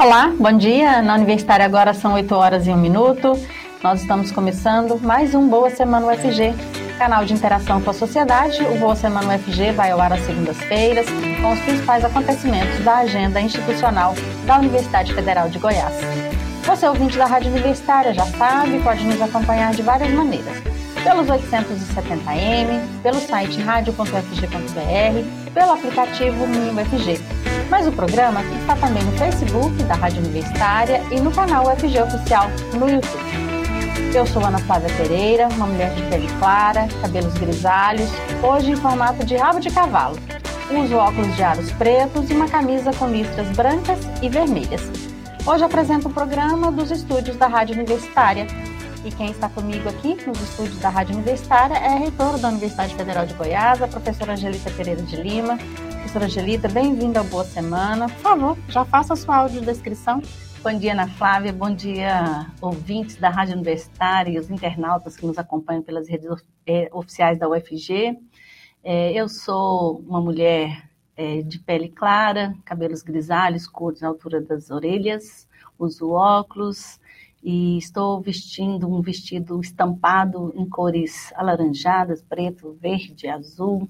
Olá, bom dia. Na Universitária agora são 8 horas e 1 minuto. Nós estamos começando mais um Boa Semana UFG, canal de interação com a sociedade. O Boa Semana UFG vai ao ar às segundas-feiras com os principais acontecimentos da agenda institucional da Universidade Federal de Goiás. Você, ouvinte da Rádio Universitária, já sabe, pode nos acompanhar de várias maneiras. Pelos 870M, pelo site radio.fg.br, pelo aplicativo MinUFG mas o programa está também no Facebook da Rádio Universitária e no canal UFG Oficial no YouTube. Eu sou Ana Flávia Pereira, uma mulher de pele clara, cabelos grisalhos, hoje em formato de rabo de cavalo. Uso óculos de aros pretos e uma camisa com listras brancas e vermelhas. Hoje apresento o programa dos estúdios da Rádio Universitária. E quem está comigo aqui nos estúdios da Rádio Universitária é a reitora da Universidade Federal de Goiás, a professora Angelita Pereira de Lima, Professora Angelita, bem-vinda ao Boa Semana. Por favor, já faça a sua audiodescrição. Bom dia, Ana Flávia. Bom dia, ouvintes da Rádio Universitária e os internautas que nos acompanham pelas redes é, oficiais da UFG. É, eu sou uma mulher é, de pele clara, cabelos grisalhos, curtos na altura das orelhas, uso óculos e estou vestindo um vestido estampado em cores alaranjadas, preto, verde, azul,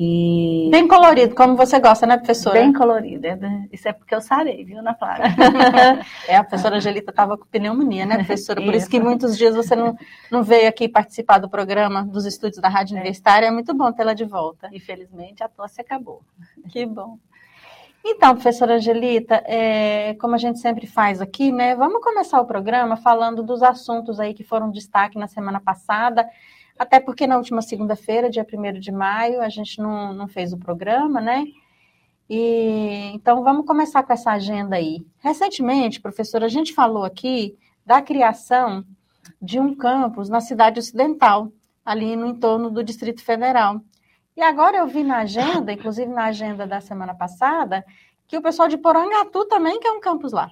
e... Bem colorido, como você gosta, né, professora? Bem colorido. É? Isso é porque eu sarei, viu, Ana Flávia? é, a professora Angelita estava com pneumonia, né, professora? Por isso. isso que muitos dias você não, não veio aqui participar do programa dos estúdios da Rádio é. Universitária. É muito bom tê-la de volta. Infelizmente, a tosse acabou. Que bom. Então, professora Angelita, é, como a gente sempre faz aqui, né? Vamos começar o programa falando dos assuntos aí que foram destaque na semana passada até porque na última segunda-feira, dia 1 de maio, a gente não, não fez o programa, né? E, então, vamos começar com essa agenda aí. Recentemente, professora, a gente falou aqui da criação de um campus na cidade ocidental, ali no entorno do Distrito Federal. E agora eu vi na agenda, inclusive na agenda da semana passada, que o pessoal de Porangatu também quer um campus lá.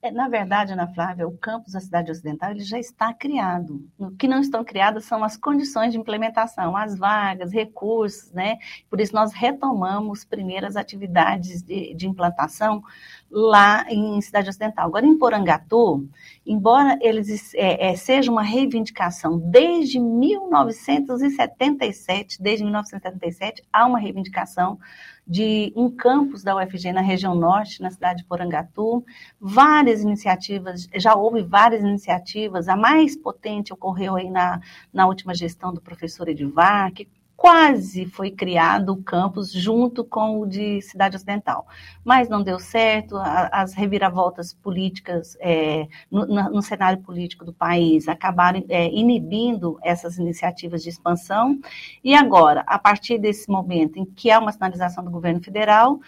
É, na verdade, Ana Flávia, o campus da cidade ocidental ele já está criado. O que não estão criadas são as condições de implementação, as vagas, recursos, né? Por isso nós retomamos primeiras atividades de, de implantação lá em Cidade Ocidental. Agora, em Porangatu, embora eles é, é, seja uma reivindicação desde 1977, desde 1977 há uma reivindicação de um campus da UFG na região norte, na cidade de Porangatu. Várias iniciativas, já houve várias iniciativas, a mais potente ocorreu aí na, na última gestão do professor Edivar, que quase foi criado o campus junto com o de Cidade Ocidental, mas não deu certo, as reviravoltas políticas é, no, no, cenário político do país acabaram é, inibindo essas iniciativas de expansão, e agora, a partir desse momento em que há uma sinalização do governo federal,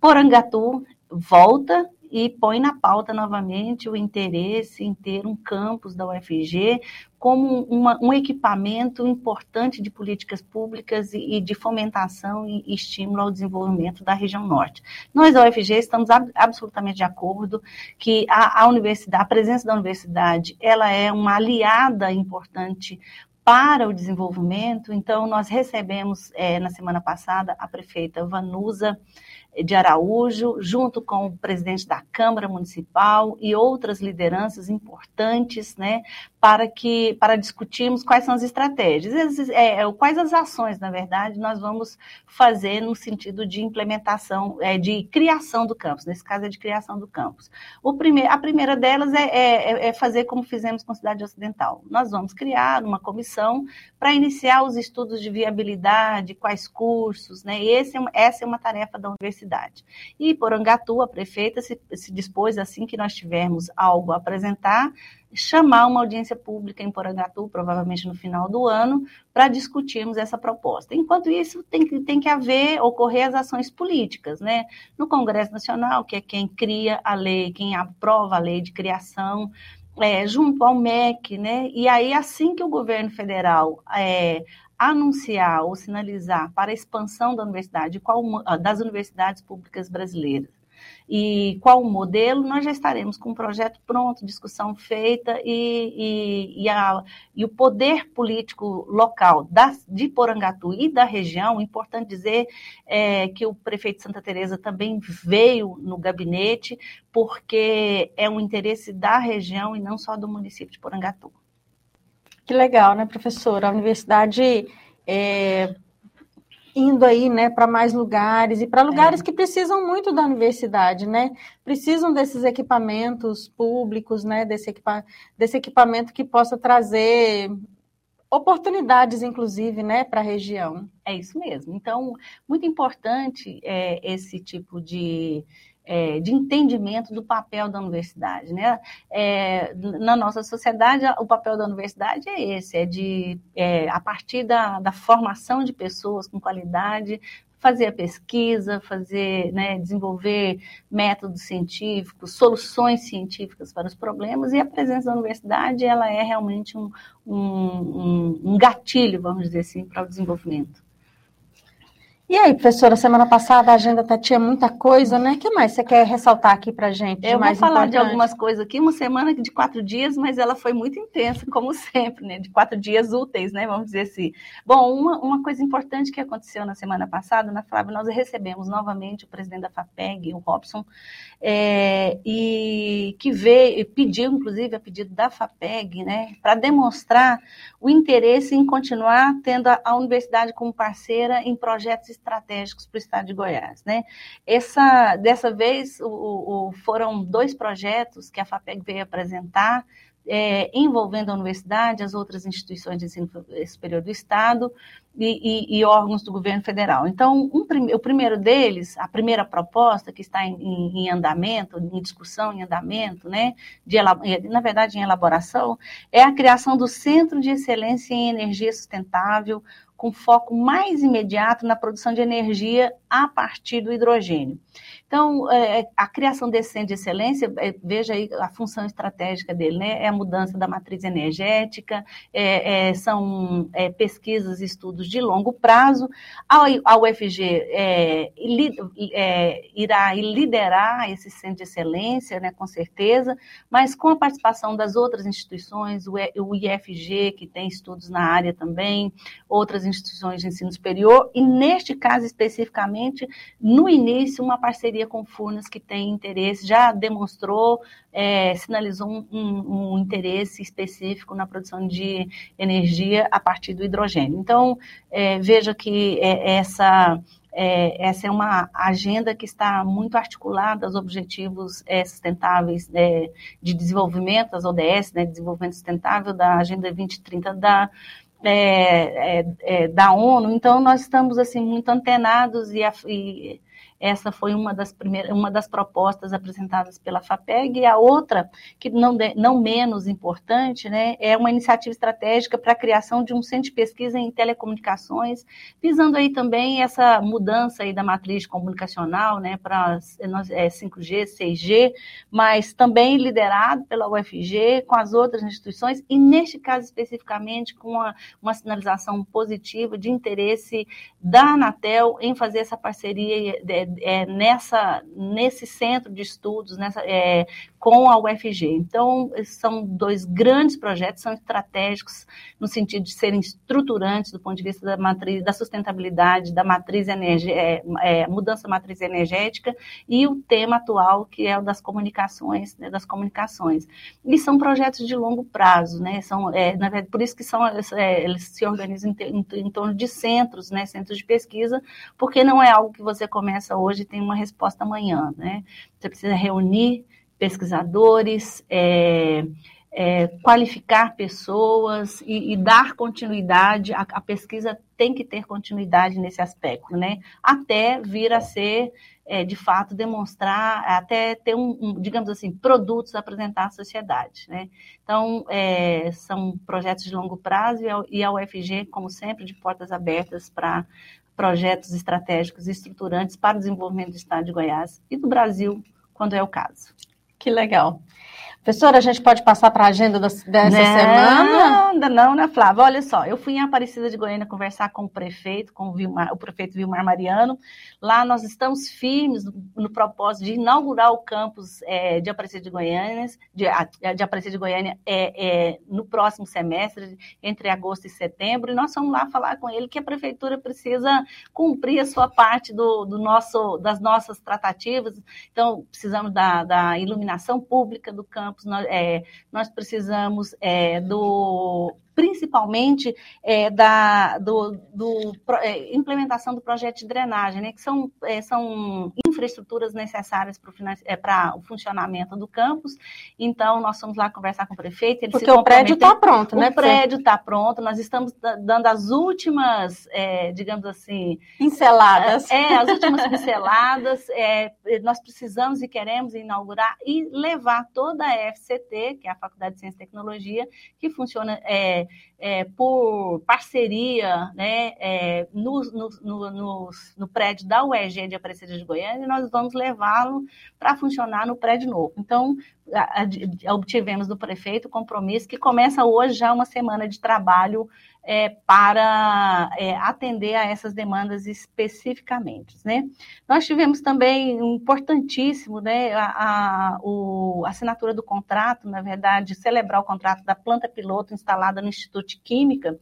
Porangatu volta e põe na pauta novamente o interesse em ter um campus da UFG como uma, um equipamento importante de políticas públicas e, e, de fomentação e estímulo ao desenvolvimento da região norte. Nós da UFG estamos ab, absolutamente de acordo que a, a universidade, a presença da universidade, ela é uma aliada importante para o desenvolvimento. Então, nós recebemos é, na semana passada a prefeita Vanusa de Araújo, junto com o presidente da Câmara Municipal e outras lideranças importantes, né, para que para discutirmos quais são as estratégias, é, é, quais as ações, na verdade, nós vamos fazer no sentido de implementação, é, de criação do campus. Nesse caso é de criação do campus. O primeiro, a primeira delas é, é, é fazer como fizemos com a cidade ocidental. Nós vamos criar uma comissão para iniciar os estudos de viabilidade, quais cursos, né? Esse, é essa é uma tarefa da universidade. E Porangatu, a prefeita, se, se dispôs assim que nós tivermos algo a apresentar chamar uma audiência pública em Porangatu, provavelmente no final do ano, para discutirmos essa proposta. Enquanto isso, tem que, tem que haver, ocorrer as ações políticas, né? No Congresso Nacional, que é quem cria a lei, quem aprova a lei de criação, é, junto ao MEC, né? E aí, assim que o governo federal é, anunciar ou sinalizar para a expansão da universidade, qual, das universidades públicas brasileiras, e qual o modelo, nós já estaremos com o projeto pronto, discussão feita e, e, e, a, e o poder político local da, de Porangatu e da região, importante dizer é, que o prefeito Santa Teresa também veio no gabinete, porque é um interesse da região e não só do município de Porangatu. Que legal, né, professora? A universidade é, indo aí, né, para mais lugares e para lugares é. que precisam muito da universidade, né? Precisam desses equipamentos públicos, né, desse, equipa desse equipamento que possa trazer oportunidades, inclusive, né, para a região. É isso mesmo. Então, muito importante é, esse tipo de é, de entendimento do papel da universidade. Né? É, na nossa sociedade, o papel da universidade é esse, é de, é, a partir da, da formação de pessoas com qualidade, fazer a pesquisa, fazer, né, desenvolver métodos científicos, soluções científicas para os problemas, e a presença da universidade ela é realmente um, um, um gatilho, vamos dizer assim, para o desenvolvimento. E aí, professora, semana passada a agenda tá, tinha muita coisa, né? O que mais você quer ressaltar aqui para gente? Eu vou falar importante? de algumas coisas aqui, uma semana de quatro dias, mas ela foi muito intensa, como sempre, né? De quatro dias úteis, né? Vamos dizer assim. Bom, uma, uma coisa importante que aconteceu na semana passada, na Flávia, nós recebemos novamente o presidente da FAPEG, o Robson, é, e que veio, pediu, inclusive, a pedido da FAPEG, né? Para demonstrar o interesse em continuar tendo a, a universidade como parceira em projetos estratégicos para o estado de Goiás. Né? Essa, dessa vez, o, o, foram dois projetos que a FAPEG veio apresentar, é, envolvendo a universidade, as outras instituições de ensino superior do Estado e, e, e órgãos do governo federal. Então, um, o primeiro deles, a primeira proposta que está em, em, andamento, em discussão, em andamento, né, de, na verdade, em elaboração, é a criação do Centro de Excelência em Energia Sustentável, com foco mais imediato na produção de energia a partir do hidrogênio. Então, é, a criação desse centro de excelência, é, veja aí a função estratégica dele, né? É a mudança da matriz energética, é, é são é, pesquisas e estudos de longo prazo. A, a UFG é, li, irá liderar esse centro de excelência, né, com certeza, mas com a participação das outras instituições, o, o IFG, que tem estudos na área também, outras instituições de ensino superior, e neste caso especificamente, no início, uma parceria com Furnas que tem interesse, já demonstrou, é, sinalizou um, um, um, interesse específico na produção de energia a partir do hidrogênio. Então, é, veja que é, essa é, essa é uma agenda que está muito articulada aos objetivos é, sustentáveis é, de desenvolvimento, as ODS, né, desenvolvimento sustentável da Agenda 2030 da, é, é, da ONU, então nós estamos assim muito antenados e, e essa foi uma das primeiras, uma das propostas apresentadas pela FAPEG, e a outra, que não, de, não menos importante, né, é uma iniciativa estratégica para a criação de um centro de pesquisa em telecomunicações, visando aí também essa mudança aí da matriz comunicacional, né, para é, 5G, 6G, mas também liderado pela UFG, com as outras instituições, e neste caso especificamente com uma, uma sinalização positiva de interesse da Anatel em fazer essa parceria de, é, nessa, nesse centro de estudos nessa, é, com a UFG. Então, são dois grandes projetos, são estratégicos no sentido de serem estruturantes do ponto de vista da matriz, da sustentabilidade, da matriz é, é, mudança matriz energética e o tema atual que é o das comunicações, né, das comunicações. E são projetos de longo prazo, né? São, é, na verdade, por isso que são, é, eles se organizam em, em, em torno de centros, né, centros de pesquisa, porque não é algo que você começa hoje tem uma resposta amanhã, né? Você precisa reunir pesquisadores, é, é, qualificar pessoas e, e dar continuidade. A, a, pesquisa tem que ter continuidade nesse aspecto, né? Até vir a ser, é, de fato, demonstrar, até ter um, um, digamos assim, produtos a apresentar à sociedade, né? Então, é, são projetos de longo prazo e a, e a UFG, como sempre, de portas abertas para projetos estratégicos e estruturantes para o desenvolvimento do Estado de Goiás e do Brasil, quando é o caso. Que legal. Professora, a gente pode passar para a agenda dessa não, semana? Ainda não, né, Flávia? Olha só, eu fui em Aparecida de Goiânia conversar com o prefeito, com o, Vilmar, o prefeito Vilmar Mariano. Lá nós estamos firmes no, no propósito de inaugurar o campus é, de Aparecida de Goiânia, de, de Aparecida de Goiânia é, é, no próximo semestre, entre agosto e setembro, e nós vamos lá falar com ele que a prefeitura precisa cumprir a sua parte do, do nosso, das nossas tratativas. Então, precisamos da, da iluminação pública do campus campos, nós, é, nós precisamos é, do principalmente é, da do, do é, implementação do projeto de drenagem, né, que são, é, são infraestruturas necessárias para o, é, o funcionamento do campus. Então, nós fomos lá conversar com o prefeito. Ele Porque o prédio está pronto, né? O prédio está pronto, nós estamos dando as últimas, é, digamos assim... Pinceladas. É, as últimas pinceladas. É, nós precisamos e queremos inaugurar e levar toda a FCT, que é a Faculdade de Ciência e Tecnologia, que funciona é, é, por parceria né, é, no, no, no, no, prédio da UEG de Aparecida de Goiânia, nós vamos levá-lo para funcionar no prédio novo. Então, obtivemos do prefeito o compromisso que começa hoje já uma semana de trabalho é, para é, atender a essas demandas especificamente. Né? Nós tivemos também um importantíssimo, né, a, a, o, assinatura do contrato, na verdade, celebrar o contrato da planta piloto instalada no Instituto de Química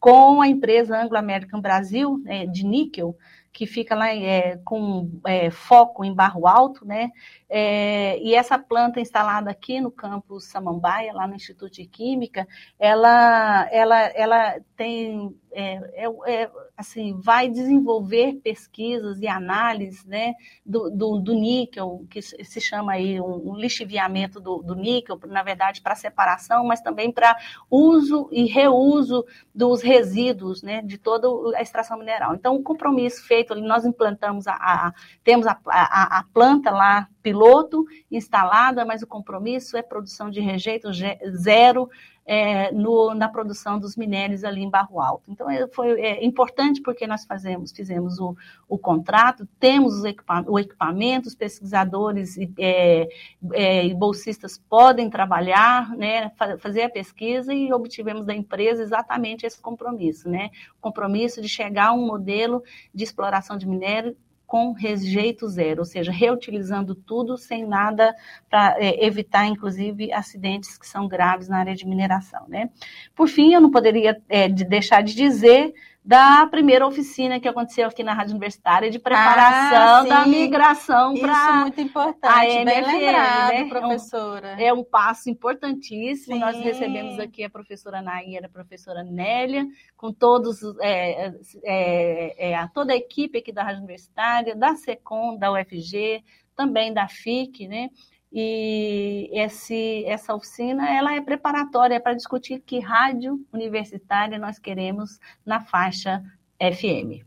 com a empresa Anglo-American Brasil, né, de níquel, que fica lá é, com é, foco em Barro Alto, né? É, e essa planta instalada aqui no campus Samambaia, lá no Instituto de Química, ela, ela, ela tem é, é, é, assim, vai desenvolver pesquisas e análises né, do, do, do, níquel, que se chama aí um, um lixiviamento do, do, níquel, na verdade, para separação, mas também para uso e reuso dos resíduos né, de toda a extração mineral. Então, o compromisso feito nós implantamos a, a temos a, a, a planta lá piloto instalada, mas o compromisso é produção de rejeito zero é, no, na produção dos minérios ali em Barro Alto. Então, é, foi é, importante porque nós fazemos, fizemos o, o contrato, temos os equipa o equipamento, os pesquisadores e, é, é, e, bolsistas podem trabalhar, né, fazer a pesquisa e obtivemos da empresa exatamente esse compromisso, né, compromisso de chegar a um modelo de exploração de minério com rejeito zero, ou seja, reutilizando tudo sem nada para é, evitar, inclusive, acidentes que são graves na área de mineração. Né? Por fim, eu não poderia é, de deixar de dizer da primeira oficina que aconteceu aqui na Rádio Universitária de preparação ah, da migração para Isso é muito importante, a MFL, bem lembrado, né? professora. É um, é um passo importantíssimo. Sim. Nós recebemos aqui a professora Naira, a professora Nélia, com todos é, é, é, toda a equipe aqui da Rádio Universitária, da SECOM, da UFG, também da FIC, né? E esse, essa oficina ela é preparatória para discutir que rádio universitária nós queremos na faixa FM.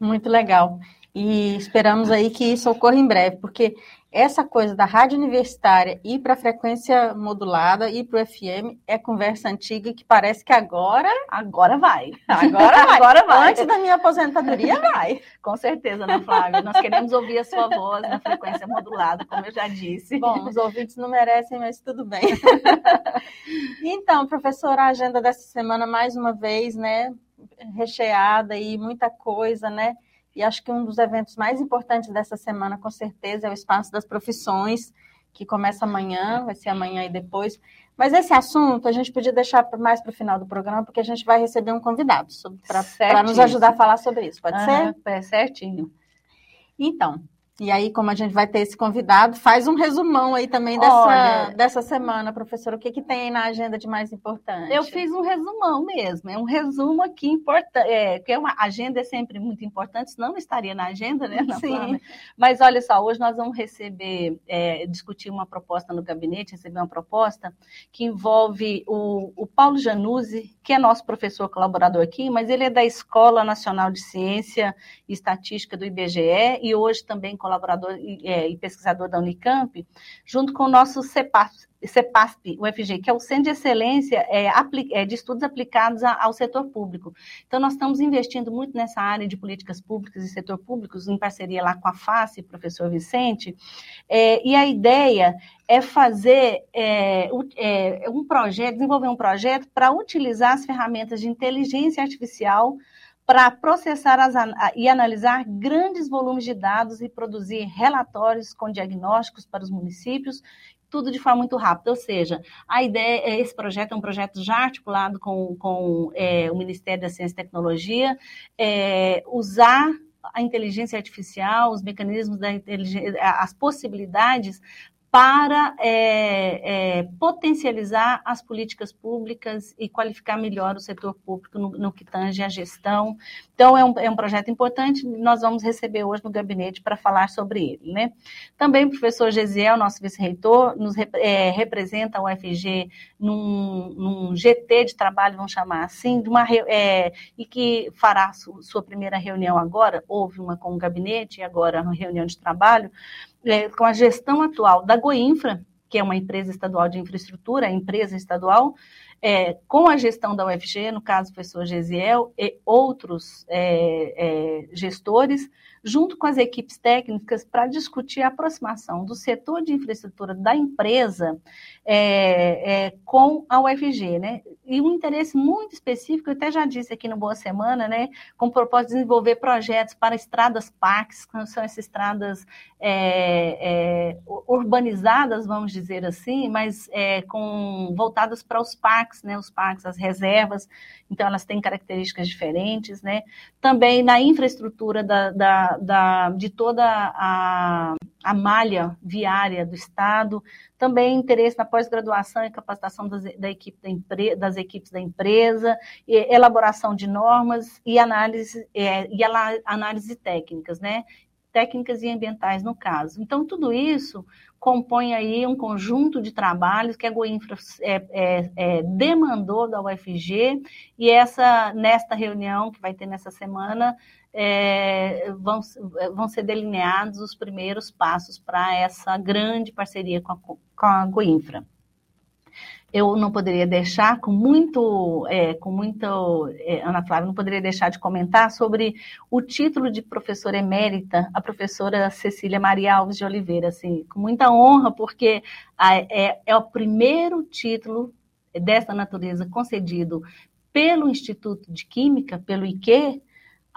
Muito legal. E esperamos aí que isso ocorra em breve, porque essa coisa da rádio universitária ir para a frequência modulada e para o FM é conversa antiga que parece que agora. Agora vai. Agora vai. agora vai. Antes da minha aposentadoria, vai. Com certeza, Ana Flávia. Nós queremos ouvir a sua voz na frequência modulada, como eu já disse. Bom, os ouvintes não merecem, mas tudo bem. então, professora, a agenda dessa semana, mais uma vez, né? Recheada e muita coisa, né? E acho que um dos eventos mais importantes dessa semana, com certeza, é o Espaço das Profissões, que começa amanhã, vai ser amanhã e depois. Mas esse assunto a gente podia deixar mais para o final do programa, porque a gente vai receber um convidado para nos ajudar a falar sobre isso. Pode ser? É certinho. Então, e aí, como a gente vai ter esse convidado, faz um resumão aí também dessa, Olha, dessa semana, professora. O que, que tem aí na agenda de mais importante? Eu fiz um resumão mesmo. É um resumo aqui importante. É, que é uma agenda é sempre muito importante, senão não estaria na agenda, né? Na Sim. Plana. Mas olha só, hoje nós vamos receber, é, discutir uma proposta no gabinete, receber uma proposta que envolve o, o Paulo Januzzi, que é nosso professor colaborador aqui, mas ele é da Escola Nacional de Ciência e Estatística do IBGE e hoje também colaborador e, é, e pesquisador da Unicamp, junto com o nosso CEPAS, CEPASP, UFG, que é o Centro de Excelência é, é, de Estudos Aplicados ao Setor Público. Então, nós estamos investindo muito nessa área de políticas públicas e setor públicos, em parceria lá com a FACE, professor Vicente, é, e a ideia é fazer é, é, um projeto, desenvolver um projeto para utilizar as ferramentas de inteligência artificial para processar as, e analisar grandes volumes de dados e produzir relatórios com diagnósticos para os municípios tudo de forma muito rápida. Ou seja, a ideia, é, esse projeto é um projeto já articulado com, com é, o Ministério da Ciência e Tecnologia, é, usar a inteligência artificial, os mecanismos da inteligência, as possibilidades para é, é, potencializar as políticas públicas e qualificar melhor o setor público no, no que tange a gestão. Então, é um, é um projeto importante, nós vamos receber hoje no gabinete para falar sobre ele. Né? Também o professor Gesiel, nosso vice-reitor, nos é, representa o UFG num, num, GT de trabalho, vamos chamar assim, uma, é, e que fará su, sua primeira reunião agora, houve uma com o gabinete e agora uma reunião de trabalho, é, com a gestão atual da Goinfra, que é uma empresa estadual de infraestrutura, empresa estadual, é, com a gestão da UFG, no caso professor Gesiel e outros é, é, gestores, junto com as equipes técnicas, para discutir a aproximação do setor de infraestrutura da empresa é, é, com a UFG, né? E um interesse muito específico, eu até já disse aqui no Boa Semana, né? Com o propósito de desenvolver projetos para estradas parques, que são essas estradas é, é urbanizadas, vamos dizer assim, mas é, com voltadas para os parques, né? Os parques, as reservas, então elas têm características diferentes, né? Também na infraestrutura da, da, da de toda a, a malha viária do Estado, também interesse na pós-graduação e capacitação das, da equipe da empre, das equipes da empresa, elaboração de normas e análise, é, e análise técnicas, né? Técnicas e ambientais, no caso. Então, tudo isso compõe aí um conjunto de trabalhos que a Goinfra é, é, é, demandou da UFG e essa nesta reunião que vai ter nessa semana é, vão, vão ser delineados os primeiros passos para essa grande parceria com a, com a Goinfra. Eu não poderia deixar, com muito, é, com muito, é, Ana Flávia, não poderia deixar de comentar sobre o título de professora emérita, a professora Cecília Maria Alves de Oliveira, assim, com muita honra, porque a, é, é o primeiro título dessa natureza concedido pelo Instituto de Química, pelo IQ,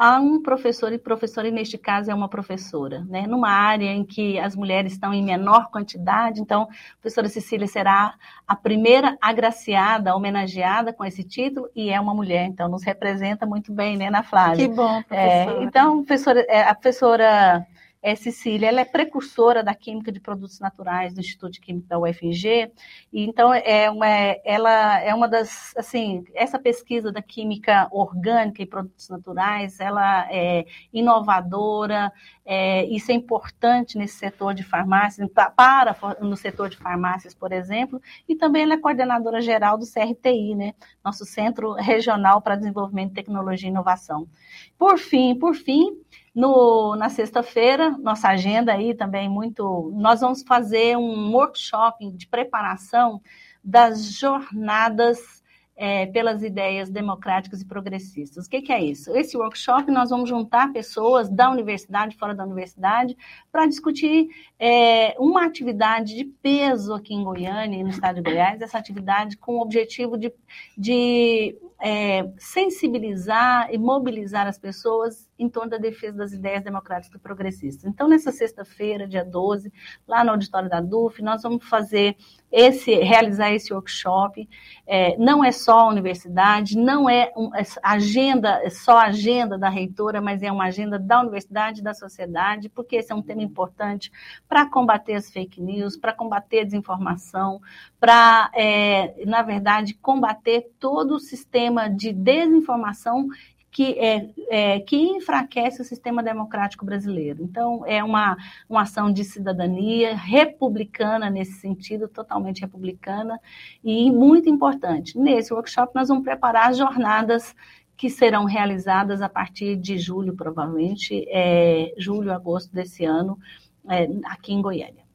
a um professor e professora, e neste caso é uma professora, né? numa área em que as mulheres estão em menor quantidade, então a professora Cecília será a primeira agraciada, homenageada com esse título, e é uma mulher, então nos representa muito bem, né, Ana Flávia? Que bom, professora. É, então, professora, é, a professora é, Cecília, ela é precursora da química de produtos naturais do Instituto de Química da UFG, e então é uma, ela é uma das, assim, essa pesquisa da química orgânica e produtos naturais, ela é inovadora, é, isso é importante nesse setor de farmácias, para no setor de farmácias, por exemplo, e também ela é coordenadora geral do CRTI, né, nosso Centro Regional para Desenvolvimento, Tecnologia e Inovação. Por fim, por fim, no, na sexta-feira, nossa agenda aí também muito. Nós vamos fazer um workshop de preparação das jornadas é, pelas ideias democráticas e progressistas. O que, que, é isso? Esse workshop nós vamos juntar pessoas da universidade, fora da universidade, para discutir é, uma atividade de peso aqui em Goiânia e no estado de Goiás, essa atividade com o objetivo de, de é, sensibilizar e mobilizar as pessoas em torno da defesa das ideias democráticas e progressistas. Então, nessa sexta-feira, dia 12, lá no auditório da DUF, nós vamos fazer esse, realizar esse workshop. É, não é só a universidade, não é, um, é agenda, é só a agenda da reitora, mas é uma agenda da universidade e da sociedade, porque esse é um tema importante para combater as fake news, para combater a desinformação, para, é, na verdade, combater todo o sistema de desinformação que, é, é, que enfraquece o sistema democrático brasileiro. Então, é uma, uma ação de cidadania republicana nesse sentido, totalmente republicana, e muito importante. Nesse workshop, nós vamos preparar as jornadas que serão realizadas a partir de julho, provavelmente, é, julho, agosto desse ano, é, aqui em Goiânia.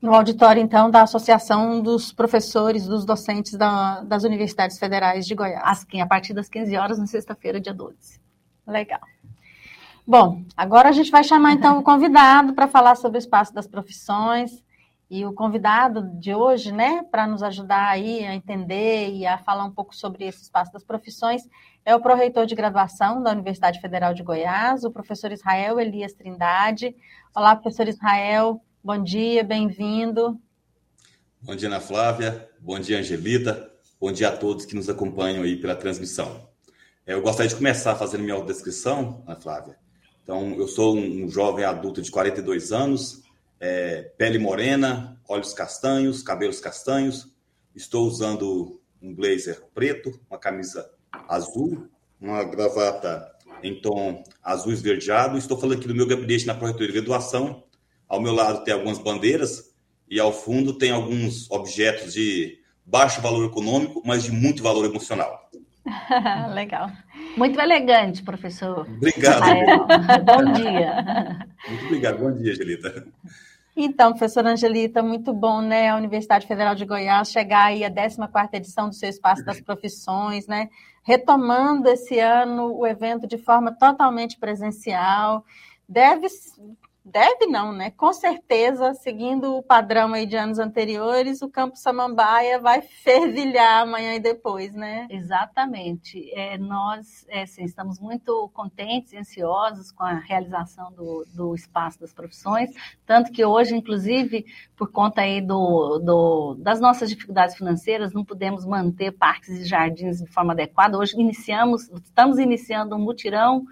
No auditório, então, da Associação dos Professores, dos Docentes da, das Universidades Federais de Goiás. As, a partir das 15 horas, na sexta-feira, dia 12. Legal. Bom, agora a gente vai chamar, então, o convidado para falar sobre o espaço das profissões. E o convidado de hoje, né, para nos ajudar aí a entender e a falar um pouco sobre esse espaço das profissões, é o pró-reitor de graduação da Universidade Federal de Goiás, o professor Israel Elias Trindade. Olá, professor Israel, bom dia, bem-vindo. Bom dia, Ana Flávia, bom dia, Angelita, bom dia a todos que nos acompanham aí pela transmissão. É, eu gostaria de começar fazendo minha descrição, Ana Flávia. Então, eu sou um jovem adulto de 42 anos, é, pele morena, olhos castanhos, cabelos castanhos. Estou usando um blazer preto, uma camisa azul, uma gravata em tom azul esverdeado. Estou falando aqui do meu gabinete na Prefeitura de Graduação. Ao meu lado tem algumas bandeiras e ao fundo tem alguns objetos de baixo valor econômico, mas de muito valor emocional. Legal. Muito elegante, professor. Obrigado. bom dia. Muito obrigado. Bom dia, Angelita. Então, professora Angelita, muito bom, né, a Universidade Federal de Goiás chegar aí à 14ª edição do seu Espaço das Profissões, né, retomando esse ano o evento de forma totalmente presencial. Deve Deve não, né? Com certeza, seguindo o padrão aí de anos anteriores, o Campo Samambaia vai fervilhar amanhã e depois, né? Exatamente. É, nós é, sim, estamos muito contentes e ansiosos com a realização do, do Espaço das Profissões, tanto que hoje, inclusive, por conta aí do, do, das nossas dificuldades financeiras, não podemos manter parques e jardins de forma adequada. Hoje iniciamos, estamos iniciando um mutirão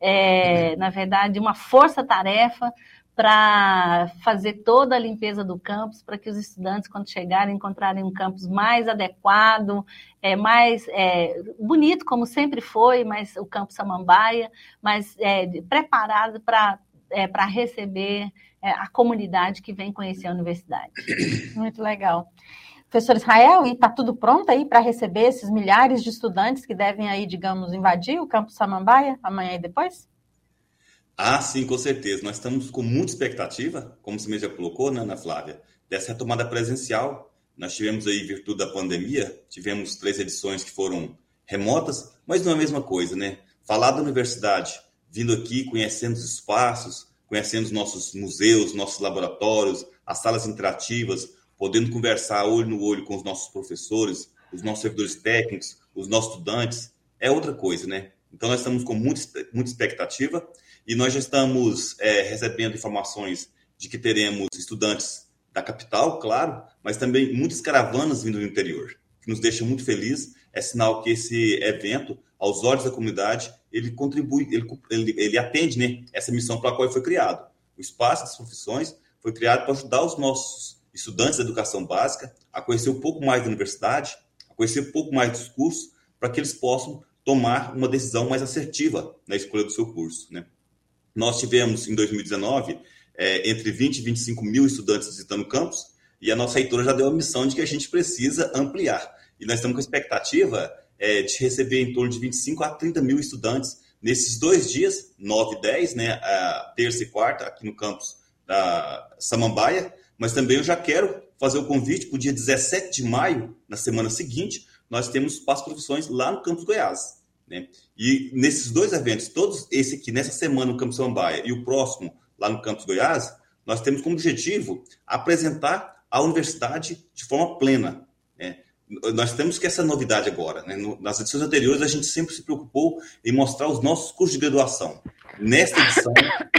é, na verdade, uma força-tarefa para fazer toda a limpeza do campus, para que os estudantes, quando chegarem, encontrarem um campus mais adequado, é, mais é, bonito, como sempre foi, mas o campus Samambaia, mas é, preparado para é, receber é, a comunidade que vem conhecer a universidade. Muito legal. Professor Israel, e está tudo pronto aí para receber esses milhares de estudantes que devem aí, digamos, invadir o campus Samambaia amanhã e depois? Ah, sim, com certeza. Nós estamos com muita expectativa, como você mesmo já colocou, né, Ana Flávia, dessa retomada presencial. Nós tivemos aí, virtude da pandemia, tivemos três edições que foram remotas, mas não é a mesma coisa, né? Falar da universidade, vindo aqui, conhecendo os espaços, conhecendo os nossos museus, nossos laboratórios, as salas interativas, podendo conversar olho no olho com os nossos professores, os nossos servidores técnicos, os nossos estudantes, é outra coisa, né? Então, nós estamos com muita, muita expectativa e nós já estamos é, recebendo informações de que teremos estudantes da capital, claro, mas também muitas caravanas vindo do interior, que nos deixa muito feliz. É sinal que esse evento, aos olhos da comunidade, ele contribui, ele, ele, ele atende né, essa missão para a qual foi criado. O Espaço das Profissões foi criado para ajudar os nossos estudantes da educação básica a conhecer um pouco mais da universidade, a conhecer um pouco mais dos cursos, para que eles possam tomar uma decisão mais assertiva na escolha do seu curso. Né? Nós tivemos, em 2019, é, entre 20 e 25 mil estudantes visitando o campus, e a nossa reitora já deu a missão de que a gente precisa ampliar. E nós estamos com a expectativa é, de receber em torno de 25 a 30 mil estudantes nesses dois dias, 9 e 10, né, a terça e quarta, aqui no campus da Samambaia, mas também eu já quero fazer o convite para o dia 17 de maio, na semana seguinte, nós temos Espaço Profissões lá no Campus Goiás. Né? E nesses dois eventos, todos esse aqui, nessa semana no Campus Samambaia e o próximo lá no Campus Goiás, nós temos como objetivo apresentar a universidade de forma plena. Né? Nós temos que essa novidade agora. Né? Nas edições anteriores, a gente sempre se preocupou em mostrar os nossos cursos de graduação. Nesta edição,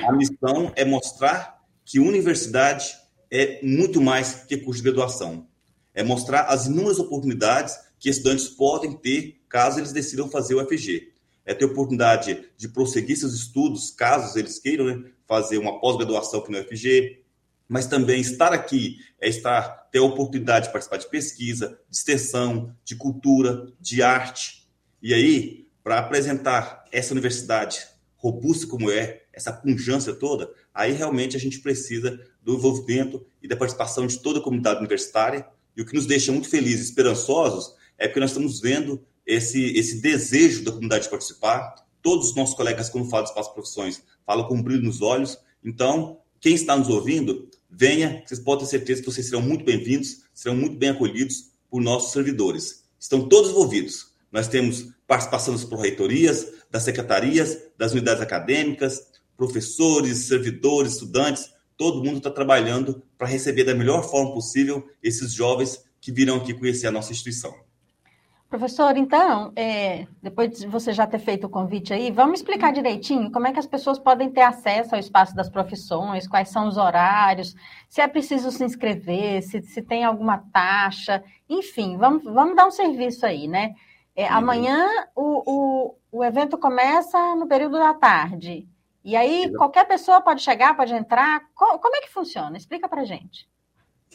a missão é mostrar que universidade é muito mais que curso de graduação. É mostrar as inúmeras oportunidades que estudantes podem ter caso eles decidam fazer o FG. É ter oportunidade de prosseguir seus estudos, caso eles queiram né, fazer uma pós-graduação aqui no FG, mas também estar aqui é estar ter a oportunidade de participar de pesquisa, de extensão, de cultura, de arte. E aí, para apresentar essa universidade robusta como é, essa punjância toda, aí realmente a gente precisa do envolvimento e da participação de toda a comunidade universitária. E o que nos deixa muito felizes, esperançosos, é porque nós estamos vendo esse, esse desejo da comunidade de participar. Todos os nossos colegas, quando falam de espaço profissões, falam com um brilho nos olhos. Então, quem está nos ouvindo, venha, vocês podem ter certeza que vocês serão muito bem-vindos, serão muito bem acolhidos por nossos servidores. Estão todos envolvidos. Nós temos participação das pró-reitorias, das secretarias, das unidades acadêmicas, professores, servidores, estudantes, todo mundo está trabalhando para receber da melhor forma possível esses jovens que virão aqui conhecer a nossa instituição. Professor, então, é, depois de você já ter feito o convite aí, vamos explicar direitinho como é que as pessoas podem ter acesso ao espaço das profissões, quais são os horários, se é preciso se inscrever, se, se tem alguma taxa, enfim, vamos, vamos dar um serviço aí, né? É, uhum. Amanhã o, o, o evento começa no período da tarde. E aí, qualquer pessoa pode chegar, pode entrar. Como, como é que funciona? Explica para gente.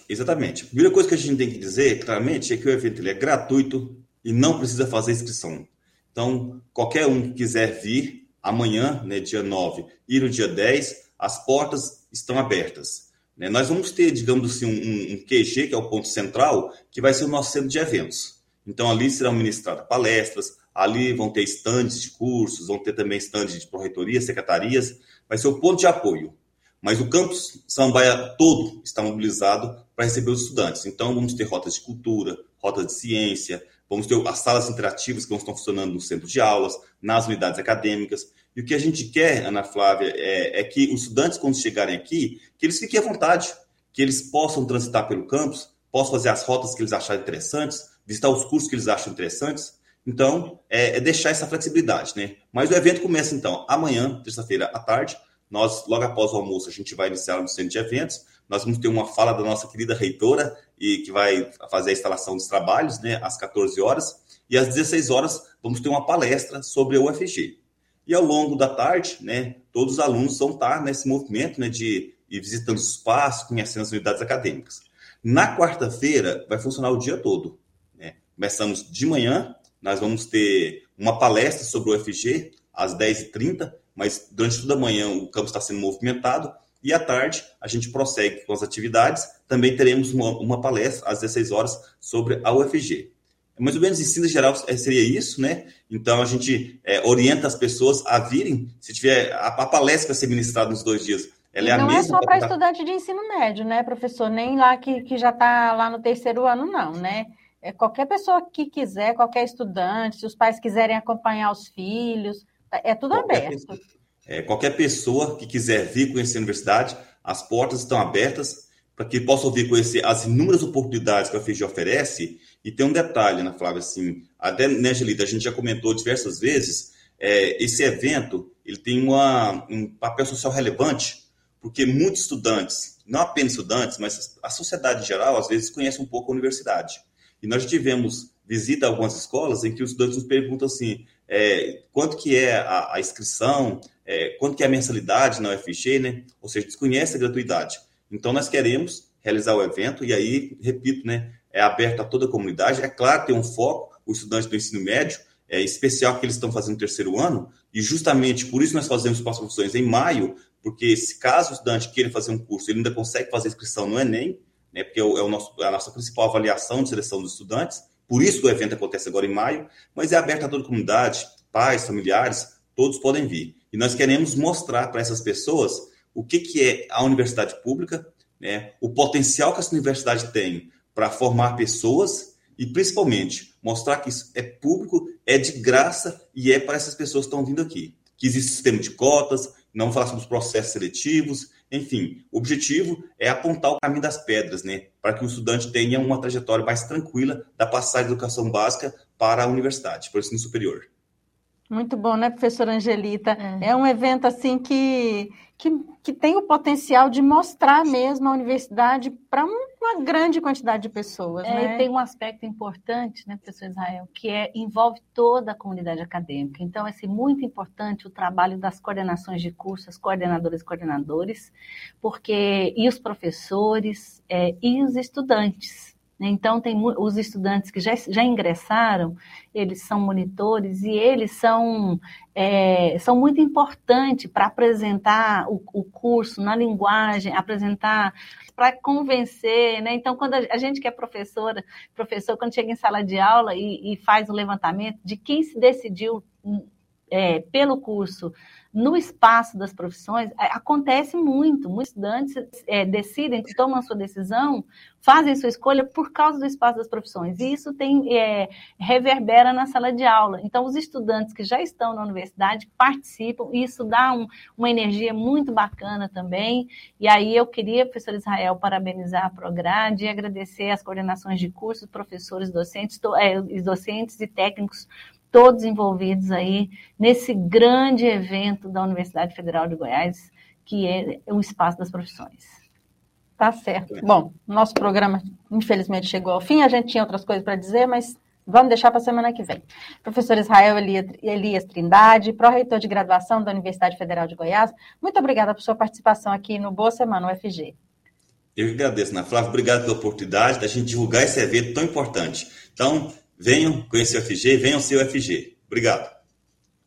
Exatamente. A primeira coisa que a gente tem que dizer, claramente, é que o evento ele é gratuito e não precisa fazer inscrição. Então, qualquer um que quiser vir amanhã, né, dia 9, e no dia 10, as portas estão abertas. Né? Nós vamos ter, digamos assim, um, um QG, que é o ponto central, que vai ser o nosso centro de eventos. Então, ali serão ministradas palestras, ali vão ter estandes de cursos, vão ter também estandes de proreitoria, secretarias, vai ser o ponto de apoio. Mas o campus Samambaia todo está mobilizado para receber os estudantes. Então, vamos ter rotas de cultura, rotas de ciência, vamos ter as salas interativas que estão funcionando no centro de aulas, nas unidades acadêmicas. E o que a gente quer, Ana Flávia, é, é que os estudantes, quando chegarem aqui, que eles fiquem à vontade, que eles possam transitar pelo campus, possam fazer as rotas que eles acharem interessantes, visitar os cursos que eles acham interessantes. Então, é, é deixar essa flexibilidade, né? Mas o evento começa, então, amanhã, terça-feira à tarde, nós, logo após o almoço, a gente vai iniciar no centro de eventos. Nós vamos ter uma fala da nossa querida reitora, e que vai fazer a instalação dos trabalhos, né, às 14 horas. E às 16 horas, vamos ter uma palestra sobre a UFG. E ao longo da tarde, né, todos os alunos vão estar nesse movimento né, de ir visitando os espaços, conhecendo as unidades acadêmicas. Na quarta-feira, vai funcionar o dia todo. Né? Começamos de manhã, nós vamos ter uma palestra sobre o UFG às 10h30, mas durante toda a manhã o campus está sendo movimentado e à tarde a gente prossegue com as atividades. Também teremos uma, uma palestra às 16 horas sobre a UFG. Mais ou menos ensino geral é, seria isso, né? Então a gente é, orienta as pessoas a virem, se tiver a, a palestra vai ser ministrada nos dois dias. Ela é não a mesma é só para estudante de ensino médio, né, professor? Nem lá que, que já está lá no terceiro ano, não, né? É qualquer pessoa que quiser, qualquer estudante, se os pais quiserem acompanhar os filhos, é tudo qualquer aberto. Pessoa, é, qualquer pessoa que quiser vir conhecer a universidade, as portas estão abertas para que possam vir conhecer as inúmeras oportunidades que a FIG oferece. E tem um detalhe, Ana Flávia, assim, até, né, Angelita, a gente já comentou diversas vezes, é, esse evento ele tem uma, um papel social relevante, porque muitos estudantes, não apenas estudantes, mas a sociedade em geral, às vezes conhece um pouco a universidade. E nós tivemos visita a algumas escolas em que os estudantes nos perguntam assim, é, quanto que é a, a inscrição, é, quanto que é a mensalidade na UFG, né? Ou seja, desconhece a gratuidade. Então, nós queremos realizar o evento e aí, repito, né? É aberto a toda a comunidade. É claro, tem um foco, o estudante do ensino médio, é especial que eles estão fazendo terceiro ano, e justamente por isso nós fazemos as profissões em maio, porque se caso o estudante queira fazer um curso, ele ainda consegue fazer inscrição no Enem, né, porque é, o, é nosso, a nossa principal avaliação de seleção dos estudantes, por isso o evento acontece agora em maio, mas é aberto a toda a comunidade, pais, familiares, todos podem vir. E nós queremos mostrar para essas pessoas o que, que é a universidade pública, né, o potencial que essa universidade tem para formar pessoas e, principalmente, mostrar que isso é público, é de graça e é para essas pessoas que estão vindo aqui. Que existe sistema de cotas, não falar sobre os processos seletivos, enfim, o objetivo é apontar o caminho das pedras, né, para que o estudante tenha uma trajetória mais tranquila da passagem da educação básica para a universidade, para o ensino superior. Muito bom, né, professora Angelita? É, é um evento assim que, que, que, tem o potencial de mostrar mesmo a universidade para uma grande quantidade de pessoas. É, né? E tem um aspecto importante, né, professor Israel, que é, envolve toda a comunidade acadêmica. Então, é assim, muito importante o trabalho das coordenações de cursos, coordenadoras e coordenadores, porque e os professores é, e os estudantes? Então, tem os estudantes que já, já ingressaram, eles são monitores e eles são, é, são muito importantes para apresentar o, o, curso na linguagem, apresentar para convencer, né? Então, quando a, gente que é professora, professor, quando chega em sala de aula e, e faz o levantamento de quem se decidiu é, pelo curso no espaço das profissões, é, acontece muito. Muitos estudantes é, decidem, tomam a sua decisão, fazem sua escolha por causa do espaço das profissões. E isso tem é, reverbera na sala de aula. Então, os estudantes que já estão na universidade participam, e isso dá um, uma energia muito bacana também. E aí eu queria, professor Israel, parabenizar a Prograde e agradecer as coordenações de cursos, professores, docentes, to, é, docentes e técnicos todos envolvidos aí nesse grande evento da Universidade Federal de Goiás, que é o Espaço das Profissões. Tá certo. Bom, nosso programa infelizmente chegou ao fim, a gente tinha outras coisas para dizer, mas vamos deixar para a semana que vem. Professor Israel Elias Trindade, pró-reitor de graduação da Universidade Federal de Goiás, muito obrigada por sua participação aqui no Boa Semana UFG. Eu que agradeço, Ana Flávia. Obrigado pela oportunidade da gente divulgar esse evento tão importante. Então, Venham conhecer o FG, venham ser o FG. Obrigado.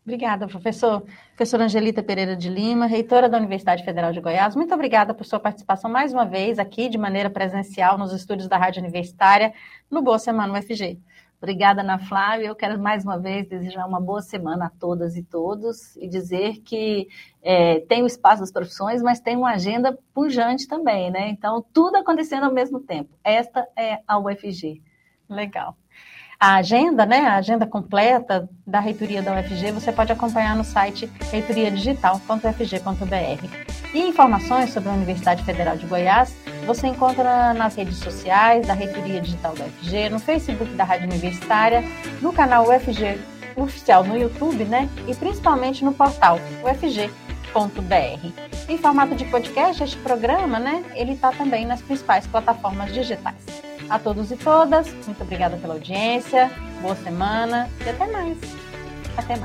Obrigada, professor. Professora Angelita Pereira de Lima, reitora da Universidade Federal de Goiás, muito obrigada por sua participação mais uma vez aqui de maneira presencial nos estúdios da Rádio Universitária no Boa Semana UFG. Obrigada, Ana Flávia. Eu quero mais uma vez desejar uma boa semana a todas e todos e dizer que é, tem o espaço das profissões, mas tem uma agenda pujante também, né? Então, tudo acontecendo ao mesmo tempo. Esta é a UFG. Legal. A agenda, né, a agenda completa da reitoria da UFG, você pode acompanhar no site reitoriadigital.ufg.br. E informações sobre a Universidade Federal de Goiás você encontra nas redes sociais da Reitoria Digital da UFG, no Facebook da Rádio Universitária, no canal UFG oficial no YouTube, né? E principalmente no portal ufg.br. Em formato de podcast, este programa, né? Ele está também nas principais plataformas digitais. A todos e todas, muito obrigada pela audiência, boa semana e até mais. Até mais.